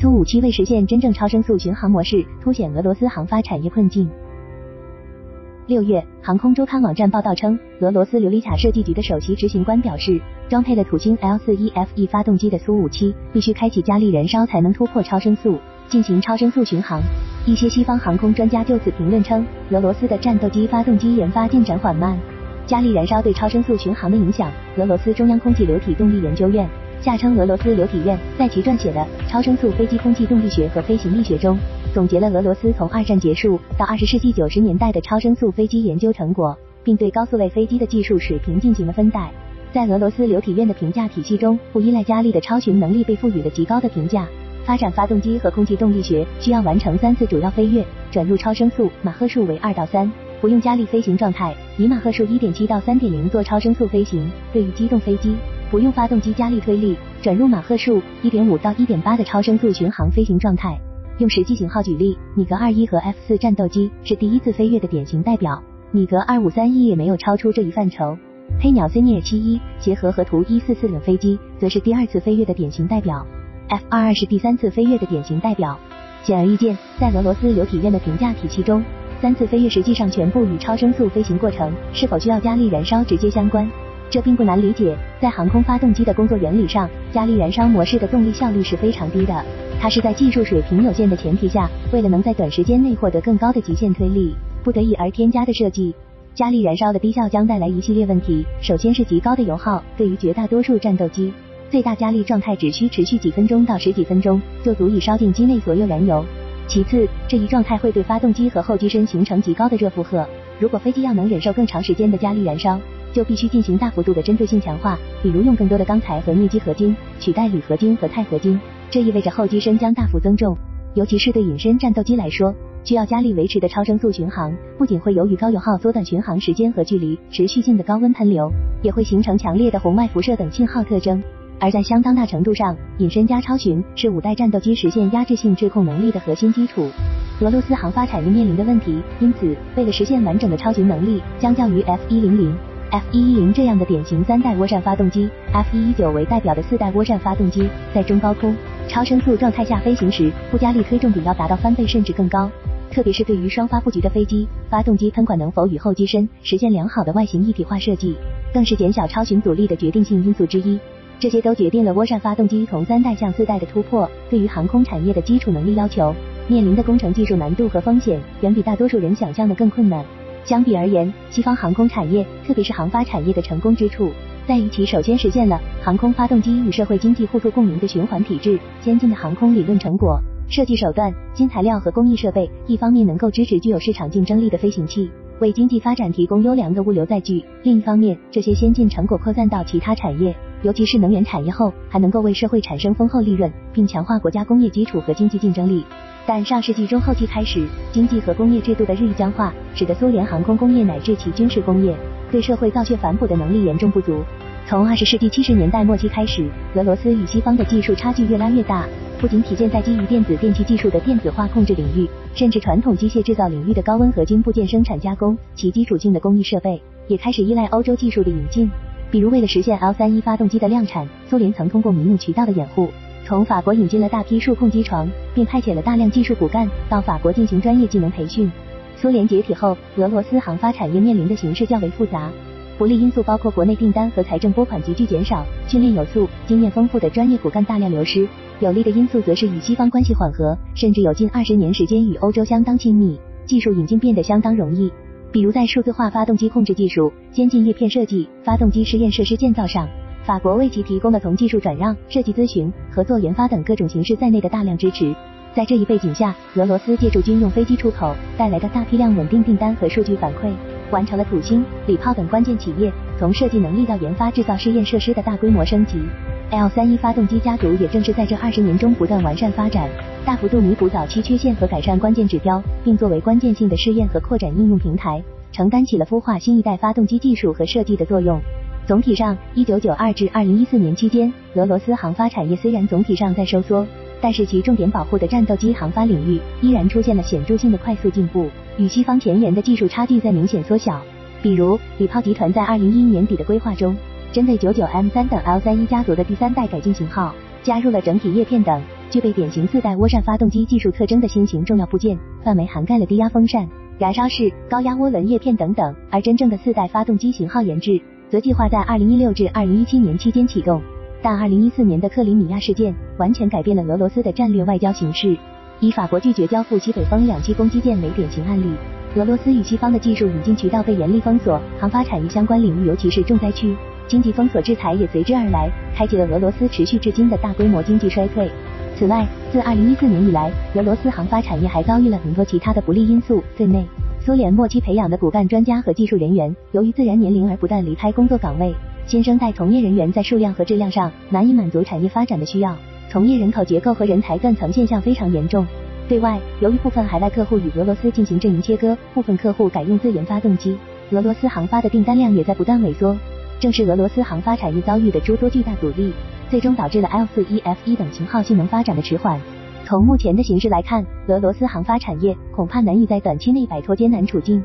苏五七为实现真正超声速巡航模式，凸显俄罗斯航发产业困境。六月，航空周刊网站报道称，俄罗斯琉璃卡设计局的首席执行官表示，装配了土星 L 四 E F E 发动机的苏五七必须开启加力燃烧才能突破超声速，进行超声速巡航。一些西方航空专家就此评论称，俄罗斯的战斗机发动机研发进展缓慢。加力燃烧对超声速巡航的影响，俄罗斯中央空气流体动力研究院。下称俄罗斯流体院在其撰写的《超声速飞机空气动力学和飞行力学》中，总结了俄罗斯从二战结束到二十世纪九十年代的超声速飞机研究成果，并对高速类飞机的技术水平进行了分代。在俄罗斯流体院的评价体系中，不依赖加力的超巡能力被赋予了极高的评价。发展发动机和空气动力学需要完成三次主要飞跃，转入超声速，马赫数为二到三，不用加力飞行状态，以马赫数一点七到三点零做超声速飞行。对于机动飞机。不用发动机加力推力，转入马赫数一点五到一点八的超声速巡航飞行状态。用实际型号举例，米格二一和 F 四战斗机是第一次飞跃的典型代表，米格二五三一也没有超出这一范畴。黑鸟 C 尼尔七一、协和和图一四四等飞机则是第二次飞跃的典型代表，F 二二是第三次飞跃的典型代表。显而易见，在俄罗斯流体院的评价体系中，三次飞跃实际上全部与超声速飞行过程是否需要加力燃烧直接相关。这并不难理解，在航空发动机的工作原理上，加力燃烧模式的动力效率是非常低的。它是在技术水平有限的前提下，为了能在短时间内获得更高的极限推力，不得已而添加的设计。加力燃烧的低效将带来一系列问题。首先是极高的油耗，对于绝大多数战斗机，最大加力状态只需持续几分钟到十几分钟，就足以烧尽机内所有燃油。其次，这一状态会对发动机和后机身形成极高的热负荷。如果飞机要能忍受更长时间的加力燃烧，就必须进行大幅度的针对性强化，比如用更多的钢材和镍基合金取代铝合金和钛合金，这意味着后机身将大幅增重，尤其是对隐身战斗机来说，需要加力维持的超声速巡航，不仅会由于高油耗缩短巡航时间和距离，持续性的高温喷流，也会形成强烈的红外辐射等信号特征。而在相当大程度上，隐身加超巡是五代战斗机实现压制性制控能力的核心基础。俄罗斯航发产业面临的问题，因此为了实现完整的超巡能力，相较于 F 一零零。F 一一零这样的典型三代涡扇发动机，F 一一九为代表的四代涡扇发动机，在中高空超声速状态下飞行时，不加力推重比要达到翻倍甚至更高。特别是对于双发布局的飞机，发动机喷管能否与后机身实现良好的外形一体化设计，更是减小超巡阻力的决定性因素之一。这些都决定了涡扇发动机从三代向四代的突破，对于航空产业的基础能力要求，面临的工程技术难度和风险，远比大多数人想象的更困难。相比而言，西方航空产业，特别是航发产业的成功之处，在于其首先实现了航空发动机与社会经济互助共赢的循环体制，先进的航空理论成果、设计手段、新材料和工艺设备，一方面能够支持具有市场竞争力的飞行器，为经济发展提供优良的物流载具；另一方面，这些先进成果扩散到其他产业，尤其是能源产业后，还能够为社会产生丰厚利润，并强化国家工业基础和经济竞争力。但上世纪中后期开始，经济和工业制度的日益僵化，使得苏联航空工业乃至其军事工业对社会造血反哺的能力严重不足。从二十世纪七十年代末期开始，俄罗斯与西方的技术差距越拉越大，不仅体现在基于电子电气技术的电子化控制领域，甚至传统机械制造领域的高温合金部件生产加工，其基础性的工艺设备也开始依赖欧洲技术的引进。比如，为了实现 L 三一发动机的量产，苏联曾通过民用渠道的掩护。从法国引进了大批数控机床，并派遣了大量技术骨干到法国进行专业技能培训。苏联解体后，俄罗斯航发产业面临的形势较为复杂，不利因素包括国内订单和财政拨款急剧减少，训练有素、经验丰富的专业骨干大量流失；有利的因素则是与西方关系缓和，甚至有近二十年时间与欧洲相当亲密，技术引进变得相当容易。比如在数字化发动机控制技术、先进叶片设计、发动机试验设施建造上。法国为其提供了从技术转让、设计咨询、合作研发等各种形式在内的大量支持。在这一背景下，俄罗斯借助军用飞机出口带来的大批量稳定订单和数据反馈，完成了土星、礼炮等关键企业从设计能力到研发制造试验设施的大规模升级。L 三一发动机家族也正是在这二十年中不断完善发展，大幅度弥补早期缺陷和改善关键指标，并作为关键性的试验和扩展应用平台，承担起了孵化新一代发动机技术和设计的作用。总体上，一九九二至二零一四年期间，俄罗斯航发产业虽然总体上在收缩，但是其重点保护的战斗机航发领域依然出现了显著性的快速进步，与西方前沿的技术差距在明显缩小。比如，礼炮集团在二零一一年底的规划中，针对九九 M 三等 L 三一家族的第三代改进型号，加入了整体叶片等具备典型四代涡扇发动机技术特征的新型重要部件，范围涵盖了低压风扇、燃烧室、高压涡轮叶片等等。而真正的四代发动机型号研制，则计划在二零一六至二零一七年期间启动。但二零一四年的克里米亚事件完全改变了俄罗斯的战略外交形势。以法国拒绝交付西北风两栖攻击舰为典型案例，俄罗斯与西方的技术引进渠道被严厉封锁，航发产业相关领域，尤其是重灾区。经济封锁制裁也随之而来，开启了俄罗斯持续至今的大规模经济衰退。此外，自2014年以来，俄罗斯航发产业还遭遇了很多其他的不利因素。最内，苏联末期培养的骨干专家和技术人员，由于自然年龄而不断离开工作岗位，新生代从业人员在数量和质量上难以满足产业发展的需要，从业人口结构和人才断层现象非常严重。对外，由于部分海外客户与俄罗斯进行阵营切割，部分客户改用自研发动机，俄罗斯航发的订单量也在不断萎缩。正是俄罗斯航发产业遭遇的诸多巨大阻力，最终导致了 L 四一 F 一等型号性能发展的迟缓。从目前的形势来看，俄罗斯航发产业恐怕难以在短期内摆脱艰难处境。